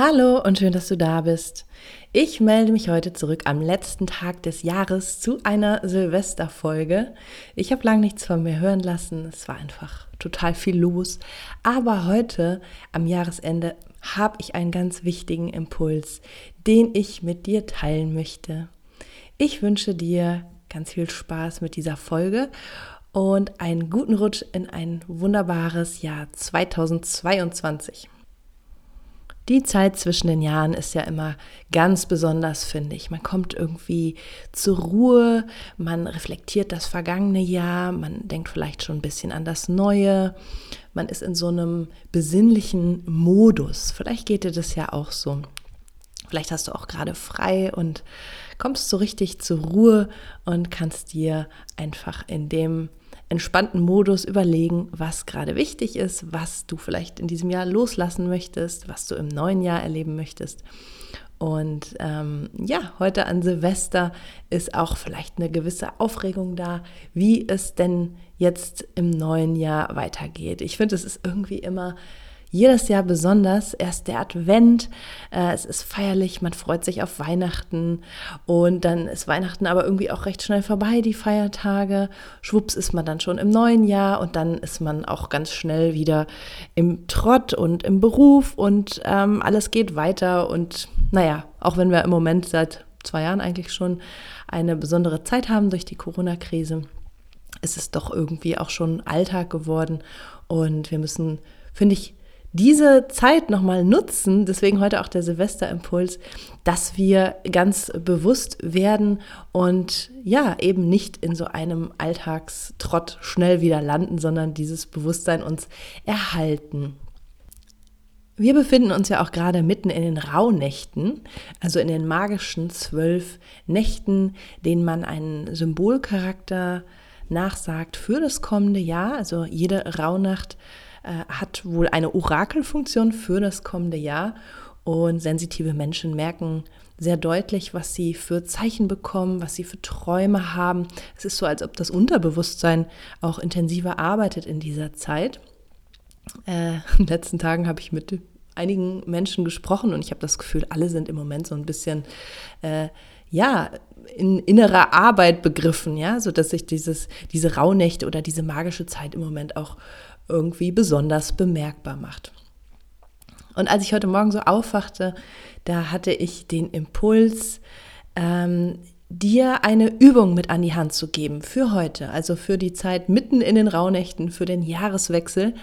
Hallo und schön, dass du da bist. Ich melde mich heute zurück am letzten Tag des Jahres zu einer Silvesterfolge. Ich habe lange nichts von mir hören lassen. Es war einfach total viel los. Aber heute am Jahresende habe ich einen ganz wichtigen Impuls, den ich mit dir teilen möchte. Ich wünsche dir ganz viel Spaß mit dieser Folge und einen guten Rutsch in ein wunderbares Jahr 2022. Die Zeit zwischen den Jahren ist ja immer ganz besonders, finde ich. Man kommt irgendwie zur Ruhe, man reflektiert das vergangene Jahr, man denkt vielleicht schon ein bisschen an das Neue, man ist in so einem besinnlichen Modus. Vielleicht geht dir das ja auch so. Vielleicht hast du auch gerade frei und kommst so richtig zur Ruhe und kannst dir einfach in dem entspannten Modus überlegen, was gerade wichtig ist, was du vielleicht in diesem Jahr loslassen möchtest, was du im neuen Jahr erleben möchtest. Und ähm, ja, heute an Silvester ist auch vielleicht eine gewisse Aufregung da, wie es denn jetzt im neuen Jahr weitergeht. Ich finde, es ist irgendwie immer jedes Jahr besonders. Erst der Advent, äh, es ist feierlich, man freut sich auf Weihnachten und dann ist Weihnachten aber irgendwie auch recht schnell vorbei, die Feiertage. Schwupps ist man dann schon im neuen Jahr und dann ist man auch ganz schnell wieder im Trott und im Beruf und ähm, alles geht weiter und naja, auch wenn wir im Moment seit zwei Jahren eigentlich schon eine besondere Zeit haben durch die Corona-Krise, ist es doch irgendwie auch schon Alltag geworden und wir müssen, finde ich, diese Zeit nochmal nutzen, deswegen heute auch der Silvesterimpuls, dass wir ganz bewusst werden und ja, eben nicht in so einem Alltagstrott schnell wieder landen, sondern dieses Bewusstsein uns erhalten. Wir befinden uns ja auch gerade mitten in den Rauhnächten, also in den magischen zwölf Nächten, denen man einen Symbolcharakter nachsagt für das kommende Jahr. Also jede Rauhnacht hat wohl eine Orakelfunktion für das kommende Jahr. Und sensitive Menschen merken sehr deutlich, was sie für Zeichen bekommen, was sie für Träume haben. Es ist so, als ob das Unterbewusstsein auch intensiver arbeitet in dieser Zeit. Äh, in den letzten Tagen habe ich mit einigen Menschen gesprochen und ich habe das Gefühl, alle sind im Moment so ein bisschen, äh, ja, in innerer Arbeit begriffen, ja, so dass sich dieses, diese Rauhnächte oder diese magische Zeit im Moment auch irgendwie besonders bemerkbar macht. Und als ich heute Morgen so aufwachte, da hatte ich den Impuls, ähm, dir eine Übung mit an die Hand zu geben für heute, also für die Zeit mitten in den Rauhnächten, für den Jahreswechsel.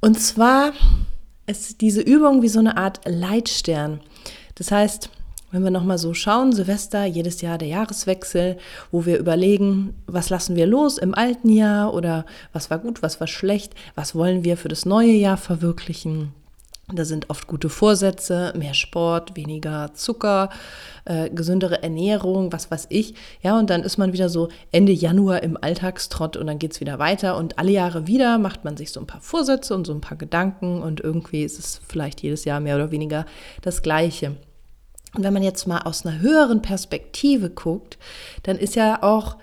Und zwar ist diese Übung wie so eine Art Leitstern. Das heißt, wenn wir nochmal so schauen, Silvester, jedes Jahr der Jahreswechsel, wo wir überlegen, was lassen wir los im alten Jahr oder was war gut, was war schlecht, was wollen wir für das neue Jahr verwirklichen. Da sind oft gute Vorsätze, mehr Sport, weniger Zucker, äh, gesündere Ernährung, was weiß ich. Ja, und dann ist man wieder so Ende Januar im Alltagstrott und dann geht es wieder weiter. Und alle Jahre wieder macht man sich so ein paar Vorsätze und so ein paar Gedanken und irgendwie ist es vielleicht jedes Jahr mehr oder weniger das Gleiche. Und wenn man jetzt mal aus einer höheren Perspektive guckt, dann ist ja auch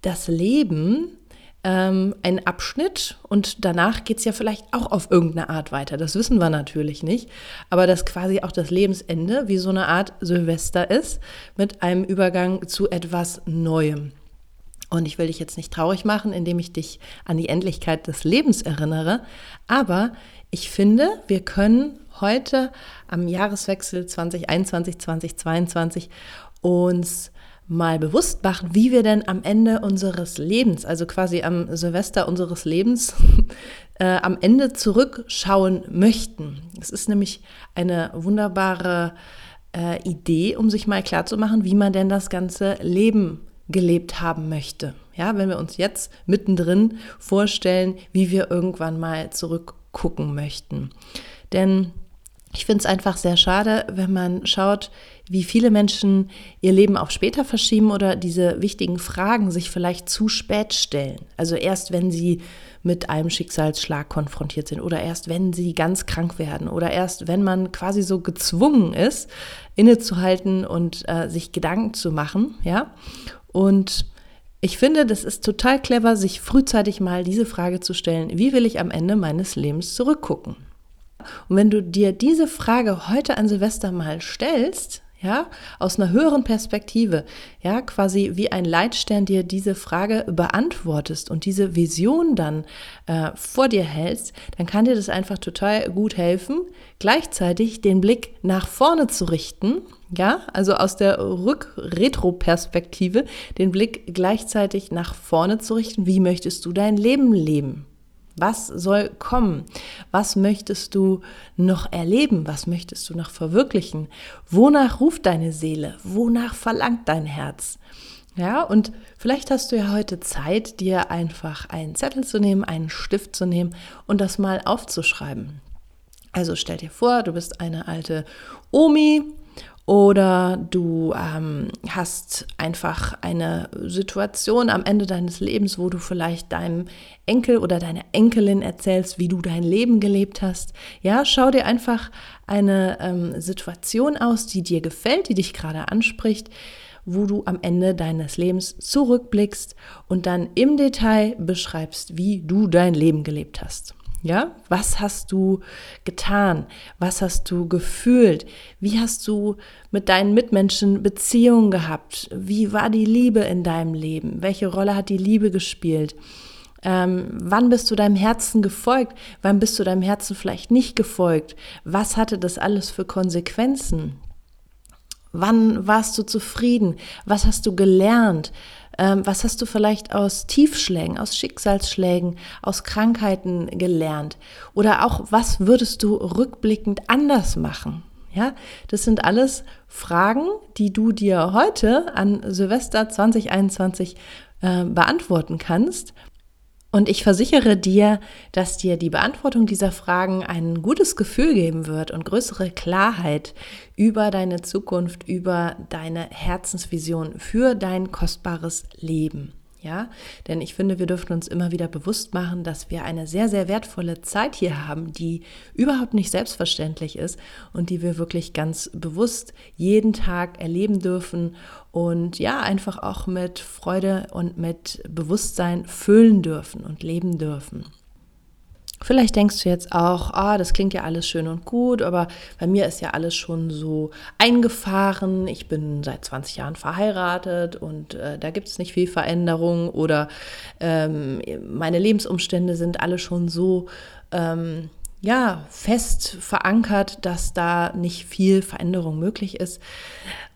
das Leben ähm, ein Abschnitt und danach geht es ja vielleicht auch auf irgendeine Art weiter. Das wissen wir natürlich nicht, aber dass quasi auch das Lebensende wie so eine Art Silvester ist mit einem Übergang zu etwas Neuem. Und ich will dich jetzt nicht traurig machen, indem ich dich an die Endlichkeit des Lebens erinnere. Aber ich finde, wir können heute am Jahreswechsel 2021, 2022 uns mal bewusst machen, wie wir denn am Ende unseres Lebens, also quasi am Silvester unseres Lebens, äh, am Ende zurückschauen möchten. Es ist nämlich eine wunderbare äh, Idee, um sich mal klarzumachen, wie man denn das ganze Leben gelebt haben möchte. Ja, wenn wir uns jetzt mittendrin vorstellen, wie wir irgendwann mal zurückgucken möchten. Denn ich finde es einfach sehr schade, wenn man schaut, wie viele Menschen ihr Leben auf später verschieben oder diese wichtigen Fragen sich vielleicht zu spät stellen. Also erst wenn sie mit einem Schicksalsschlag konfrontiert sind oder erst wenn sie ganz krank werden oder erst wenn man quasi so gezwungen ist, innezuhalten und äh, sich Gedanken zu machen, ja. Und ich finde, das ist total clever, sich frühzeitig mal diese Frage zu stellen, wie will ich am Ende meines Lebens zurückgucken? Und wenn du dir diese Frage heute an Silvester mal stellst, ja, aus einer höheren Perspektive, ja, quasi wie ein Leitstern dir diese Frage beantwortest und diese Vision dann äh, vor dir hältst, dann kann dir das einfach total gut helfen, gleichzeitig den Blick nach vorne zu richten, ja, also aus der Rück-Retro-Perspektive den Blick gleichzeitig nach vorne zu richten, wie möchtest du dein Leben leben? Was soll kommen? Was möchtest du noch erleben? Was möchtest du noch verwirklichen? Wonach ruft deine Seele? Wonach verlangt dein Herz? Ja, und vielleicht hast du ja heute Zeit, dir einfach einen Zettel zu nehmen, einen Stift zu nehmen und das mal aufzuschreiben. Also stell dir vor, du bist eine alte Omi oder du ähm, hast einfach eine Situation am Ende deines Lebens, wo du vielleicht deinem Enkel oder deiner Enkelin erzählst, wie du dein Leben gelebt hast. Ja, schau dir einfach eine ähm, Situation aus, die dir gefällt, die dich gerade anspricht, wo du am Ende deines Lebens zurückblickst und dann im Detail beschreibst, wie du dein Leben gelebt hast. Ja, was hast du getan? Was hast du gefühlt? Wie hast du mit deinen Mitmenschen Beziehungen gehabt? Wie war die Liebe in deinem Leben? Welche Rolle hat die Liebe gespielt? Ähm, wann bist du deinem Herzen gefolgt? Wann bist du deinem Herzen vielleicht nicht gefolgt? Was hatte das alles für Konsequenzen? Wann warst du zufrieden? Was hast du gelernt? Ähm, was hast du vielleicht aus Tiefschlägen, aus Schicksalsschlägen, aus Krankheiten gelernt? Oder auch, was würdest du rückblickend anders machen? Ja, das sind alles Fragen, die du dir heute an Silvester 2021 äh, beantworten kannst und ich versichere dir, dass dir die Beantwortung dieser Fragen ein gutes Gefühl geben wird und größere Klarheit über deine Zukunft, über deine Herzensvision für dein kostbares Leben. Ja, denn ich finde, wir dürfen uns immer wieder bewusst machen, dass wir eine sehr, sehr wertvolle Zeit hier haben, die überhaupt nicht selbstverständlich ist und die wir wirklich ganz bewusst jeden Tag erleben dürfen und ja, einfach auch mit Freude und mit Bewusstsein füllen dürfen und leben dürfen. Vielleicht denkst du jetzt auch, ah, das klingt ja alles schön und gut, aber bei mir ist ja alles schon so eingefahren. Ich bin seit 20 Jahren verheiratet und äh, da gibt es nicht viel Veränderung oder ähm, meine Lebensumstände sind alle schon so ähm, ja, fest verankert, dass da nicht viel Veränderung möglich ist.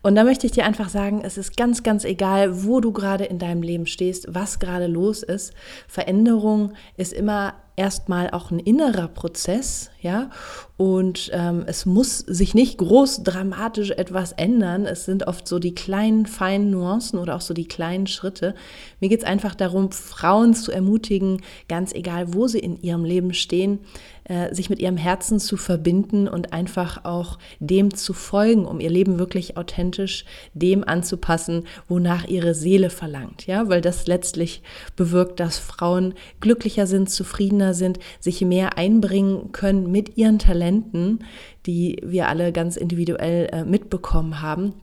Und da möchte ich dir einfach sagen, es ist ganz, ganz egal, wo du gerade in deinem Leben stehst, was gerade los ist. Veränderung ist immer erstmal auch ein innerer Prozess, ja, und ähm, es muss sich nicht groß dramatisch etwas ändern. Es sind oft so die kleinen, feinen Nuancen oder auch so die kleinen Schritte. Mir geht es einfach darum, Frauen zu ermutigen, ganz egal, wo sie in ihrem Leben stehen, äh, sich mit ihrem Herzen zu verbinden und einfach auch dem zu folgen, um ihr Leben wirklich authentisch dem anzupassen, wonach ihre Seele verlangt. Ja, weil das letztlich bewirkt, dass Frauen glücklicher sind, zufriedener sind, sich mehr einbringen können mit ihren Talenten, die wir alle ganz individuell äh, mitbekommen haben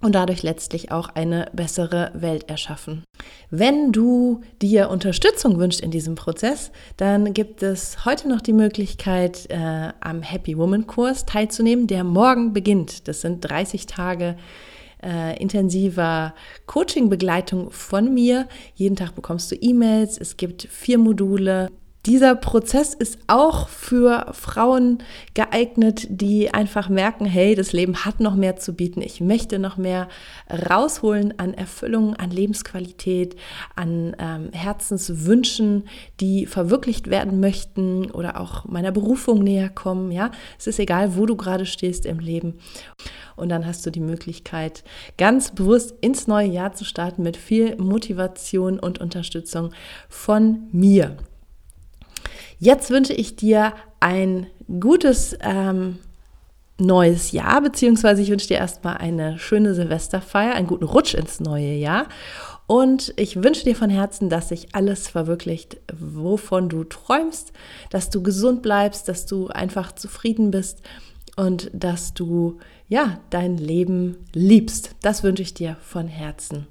und dadurch letztlich auch eine bessere Welt erschaffen. Wenn du dir Unterstützung wünschst in diesem Prozess, dann gibt es heute noch die Möglichkeit, äh, am Happy Woman Kurs teilzunehmen, der morgen beginnt. Das sind 30 Tage äh, intensiver Coaching-Begleitung von mir. Jeden Tag bekommst du E-Mails. Es gibt vier Module dieser Prozess ist auch für Frauen geeignet, die einfach merken, hey, das Leben hat noch mehr zu bieten. Ich möchte noch mehr rausholen an Erfüllung, an Lebensqualität, an ähm, Herzenswünschen, die verwirklicht werden möchten oder auch meiner Berufung näher kommen. Ja, es ist egal, wo du gerade stehst im Leben. Und dann hast du die Möglichkeit, ganz bewusst ins neue Jahr zu starten mit viel Motivation und Unterstützung von mir. Jetzt wünsche ich dir ein gutes ähm, neues Jahr, beziehungsweise ich wünsche dir erstmal eine schöne Silvesterfeier, einen guten Rutsch ins neue Jahr. Und ich wünsche dir von Herzen, dass sich alles verwirklicht, wovon du träumst, dass du gesund bleibst, dass du einfach zufrieden bist und dass du ja dein Leben liebst. Das wünsche ich dir von Herzen.